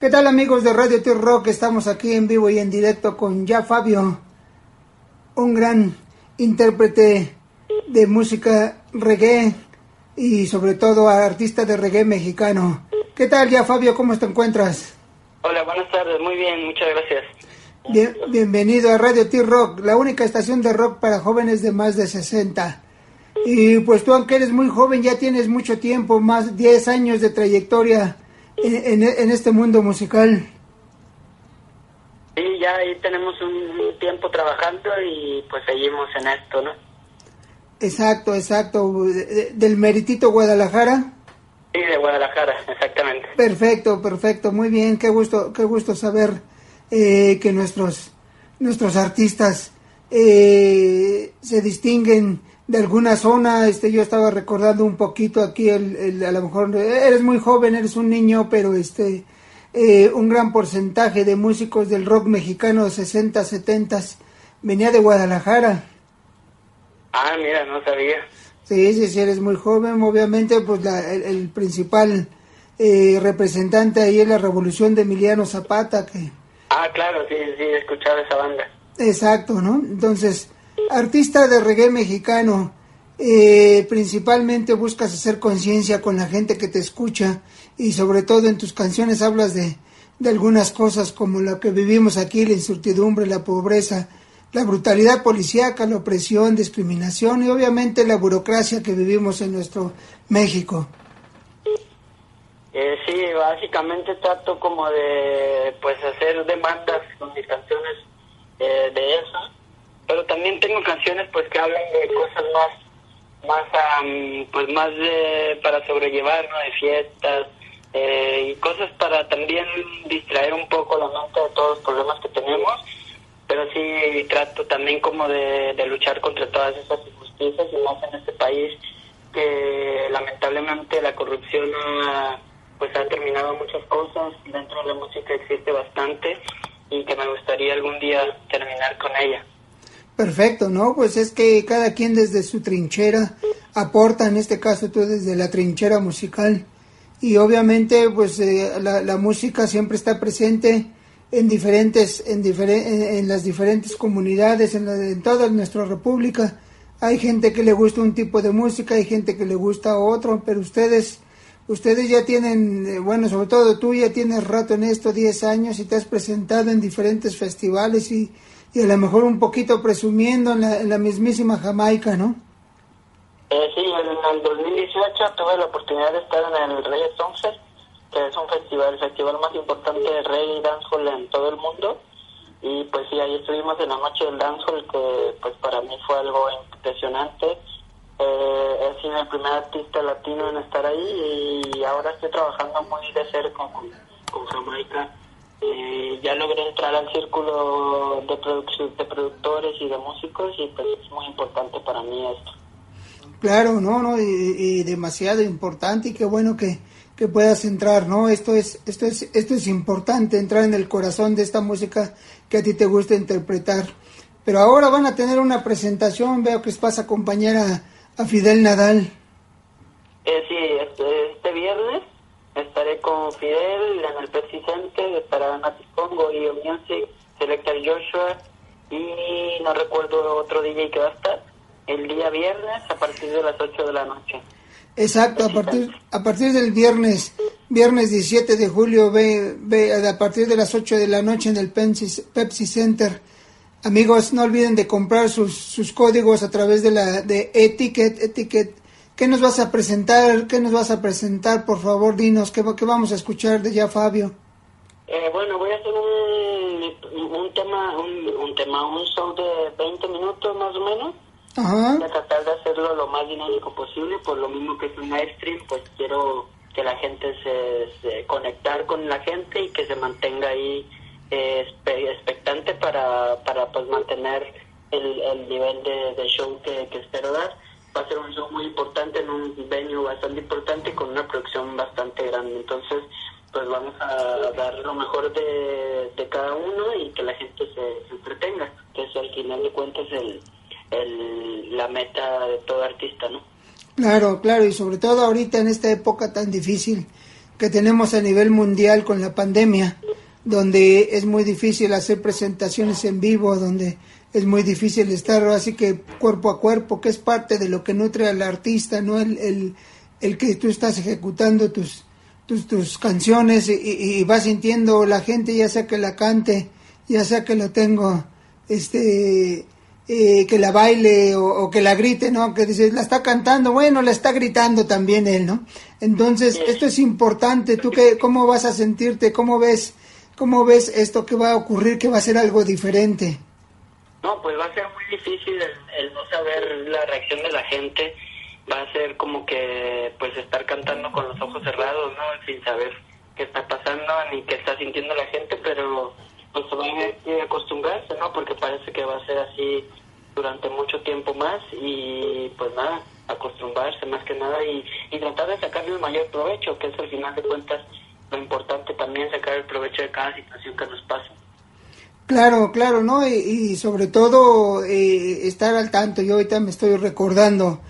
¿Qué tal amigos de Radio T Rock? Estamos aquí en vivo y en directo con ya Fabio, un gran intérprete de música reggae y sobre todo artista de reggae mexicano. ¿Qué tal ya Fabio? ¿Cómo te encuentras? Hola, buenas tardes, muy bien, muchas gracias. bienvenido a Radio T Rock, la única estación de rock para jóvenes de más de 60. Y pues tú aunque eres muy joven ya tienes mucho tiempo, más 10 años de trayectoria en, este mundo musical. Sí, ya ahí tenemos un tiempo trabajando y pues seguimos en esto, ¿no? Exacto, exacto. ¿Del Meritito Guadalajara? Sí, de Guadalajara, exactamente. Perfecto, perfecto. Muy bien, qué gusto, qué gusto saber eh, que nuestros, nuestros artistas eh, se distinguen de alguna zona, este, yo estaba recordando un poquito aquí, el, a lo mejor eres muy joven, eres un niño, pero este, eh, un gran porcentaje de músicos del rock mexicano 60, 70 venía de Guadalajara. Ah, mira, no sabía. Sí, sí, sí, eres muy joven, obviamente, pues el, principal eh, representante ahí es la revolución de Emiliano Zapata, que... Ah, claro, sí, sí, he escuchado esa banda. Exacto, ¿no? Entonces, artista de reggae mexicano, eh, principalmente buscas hacer conciencia con la gente que te escucha y sobre todo en tus canciones hablas de, de algunas cosas como lo que vivimos aquí, la incertidumbre, la pobreza, la brutalidad policíaca, la opresión, discriminación y obviamente la burocracia que vivimos en nuestro México. Eh, sí, básicamente trato como de pues hacer demandas con mis canciones eh, de eso pero también tengo canciones pues que hablan de cosas más más pues más de, para sobrellevar ¿no? de fiestas eh, y cosas para también distraer un poco la mente de todos los problemas que tenemos. Pero sí trato también como de, luchar contra todas esas injusticias y más en este país que lamentablemente la corrupción pues ha terminado muchas cosas. Dentro de la música existe bastante y que me gustaría algún día terminar con ella Perfecto, ¿no? Pues es que cada quien desde su trinchera aporta, en este caso tú desde la trinchera musical. Y obviamente, pues eh, la, música siempre está presente en diferentes, en, en, las diferentes comunidades, en, en toda nuestra república. Hay gente que le gusta un tipo de música, hay gente que le gusta otro, pero ustedes, ustedes ya tienen, eh, bueno, sobre todo tú ya tienes rato en esto, 10 años, y te has presentado en diferentes festivales y y a lo mejor un poquito presumiendo en la, mismísima Jamaica, ¿no? Eh, sí, en el 2018 tuve la oportunidad de estar en el Reggae Songfest, que es un festival, el festival más importante de reggae y dancehall en todo el mundo. Y pues sí, ahí estuvimos en la noche del dancehall, que pues para mí fue algo impresionante. Eh, he sido el primer artista latino en estar ahí y ahora estoy trabajando muy de cerca con, con Jamaica eh, ya logré entrar al círculo de, de productores y de músicos y pues es muy importante para mí esto. Claro, no, no, y, demasiado importante y qué bueno que, que, puedas entrar, ¿no? Esto es, esto es, esto es importante, entrar en el corazón de esta música que a ti te gusta interpretar. Pero ahora van a tener una presentación, veo que vas a acompañar a, Fidel Nadal. Eh, sí, este, este viernes con Fidel en el Pepsi Center, estará Nati Congo y Music, Selecta Joshua y no recuerdo otro DJ que va a estar el día viernes a partir de las 8 de la noche. Exacto, a partir, a partir del viernes, viernes 17 de julio, ve, ve a partir de las 8 de la noche en el Pepsi, Pepsi Center. Amigos, no olviden de comprar sus, sus códigos a través de la de Etiquet, Etiquet ¿Qué nos vas a presentar? ¿Qué nos vas a presentar? Por favor, dinos, ¿qué, qué vamos a escuchar de ya Fabio? Eh, bueno, voy a hacer un, un tema, un, un, tema, un show de 20 minutos más o menos. Ajá. Voy a tratar de hacerlo lo más dinámico posible, por lo mismo que es un live stream, pues quiero que la gente se, se conectar con la gente y que se mantenga ahí eh, expectante para, para pues mantener el, el nivel de, de show que, que espero dar va a ser un show muy importante en un venue bastante importante con una producción bastante grande. Entonces, pues vamos a dar lo mejor de, de cada uno y que la gente se, entretenga, que es al final de cuentas el, el, la meta de todo artista, ¿no? Claro, claro, y sobre todo ahorita en esta época tan difícil que tenemos a nivel mundial con la pandemia, donde es muy difícil hacer presentaciones en vivo, donde es muy difícil estar así que cuerpo a cuerpo, que es parte de lo que nutre al artista, ¿no? El, el, el que tú estás ejecutando tus, tus, tus canciones y, y, vas sintiendo la gente, ya sea que la cante, ya sea que lo tengo, este, eh, que la baile o, que la grite, ¿no? Que dices, la está cantando, bueno, la está gritando también él, ¿no? Entonces, esto es importante. ¿Tú qué, cómo vas a sentirte? ¿Cómo ves, cómo ves esto que va a ocurrir, que va a ser algo diferente? No, pues va a ser muy difícil el, no saber la reacción de la gente. Va a ser como que, pues, estar cantando con los ojos cerrados, ¿no? Sin saber qué está pasando ni qué está sintiendo la gente, pero pues van a acostumbrarse, ¿no? Porque parece que va a ser así durante mucho tiempo más y pues nada, acostumbrarse más que nada y, y tratar de sacarle el mayor provecho, que es al final de cuentas lo importante también sacar el provecho de cada situación que nos pasa. Claro, claro, ¿no? Y, sobre todo eh, estar al tanto. Yo ahorita me estoy recordando,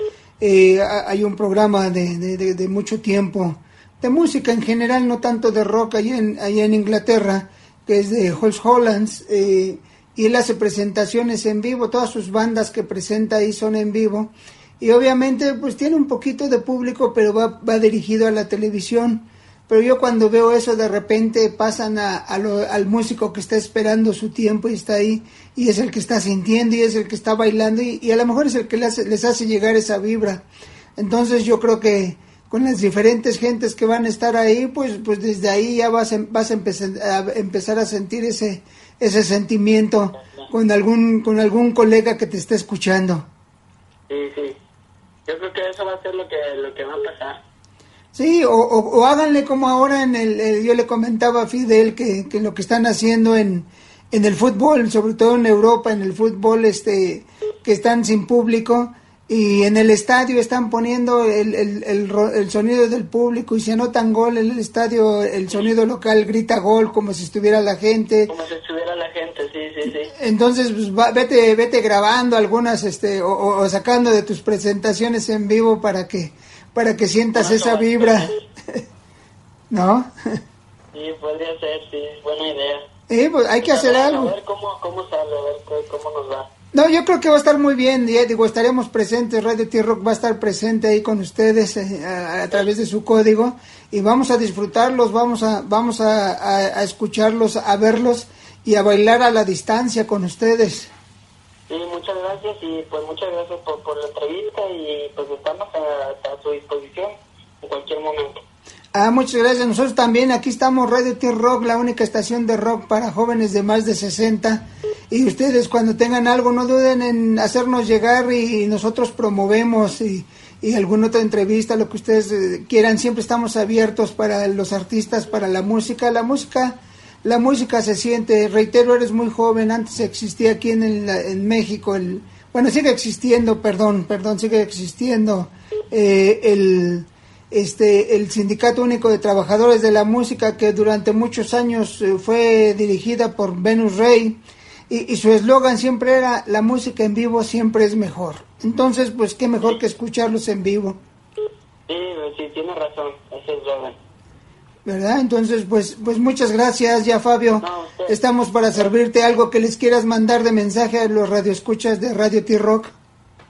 eh, hay un programa de, de, mucho tiempo, de música en general, no tanto de rock, allá en, en Inglaterra, que es de Holmes Hollands, eh, y él hace presentaciones en vivo, todas sus bandas que presenta ahí son en vivo, y obviamente pues tiene un poquito de público, pero va, va dirigido a la televisión. Pero yo cuando veo eso de repente pasan a, al músico que está esperando su tiempo y está ahí y es el que está sintiendo y es el que está bailando y, a lo mejor es el que les hace, les hace llegar esa vibra. Entonces yo creo que con las diferentes gentes que van a estar ahí, pues, pues desde ahí ya vas, a, vas a, empezar, a empezar a sentir ese, ese sentimiento con algún, con algún colega que te esté escuchando. Sí, sí. Yo creo que eso va a ser lo que, lo que va a pasar. Sí, o, o, háganle como ahora en el, yo le comentaba a Fidel que, que lo que están haciendo en, en el fútbol, sobre todo en Europa, en el fútbol este que están sin público, y en el estadio están poniendo el, el, el, sonido del público y si anotan gol en el estadio, el sonido local grita gol como si estuviera la gente. Como si estuviera la gente, sí, sí, sí. Entonces, pues, vete, vete grabando algunas, este, o, sacando de tus presentaciones en vivo para que, para que sientas esa vibra. ¿No? sí, podría ser, sí, buena idea. Sí, pues hay que hacer algo. A ver cómo, cómo sale, a ver cómo nos va. No, yo creo que va a estar muy bien, digo, estaremos presentes, Radio T-Rock va a estar presente ahí con ustedes eh, a, través de su código y vamos a disfrutarlos, vamos a, vamos a, escucharlos, a verlos y a bailar a la distancia con ustedes. Sí, muchas gracias y pues muchas gracias por, por la entrevista y pues estamos a, a su disposición en cualquier momento. Ah, muchas gracias. Nosotros también aquí estamos Radio T-Rock, la única estación de rock para jóvenes de más de 60 y ustedes cuando tengan algo no duden en hacernos llegar y nosotros promovemos y, y alguna otra entrevista, lo que ustedes eh, quieran, siempre estamos abiertos para los artistas, para la música. La música, la música se siente, reitero, eres muy joven, antes existía aquí en, en México, el, bueno, sigue existiendo, perdón, perdón, sigue existiendo eh, el, este, el Sindicato Único de Trabajadores de la Música, que durante muchos años eh, fue dirigida por Venus Rey, y, su eslogan siempre era la música en vivo siempre es mejor. Entonces, pues qué mejor que escucharlos en vivo. Sí, sí, tiene razón, ese eslogan. ¿Verdad? Entonces, pues, pues muchas gracias ya Fabio. Estamos para servirte algo que les quieras mandar de mensaje a los radioescuchas de Radio T-Rock.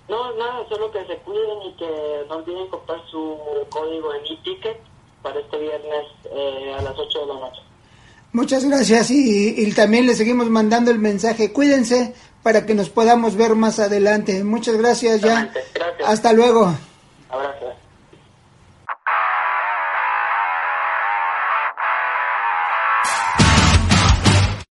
No, nada, solo que se cuiden y que no olviden comprar su código en e-ticket para este viernes eh, a las 8 de la noche. Muchas gracias y, también le seguimos mandando el mensaje. Cuídense para que nos podamos ver más adelante. Muchas gracias ya. Hasta luego. Abrazo.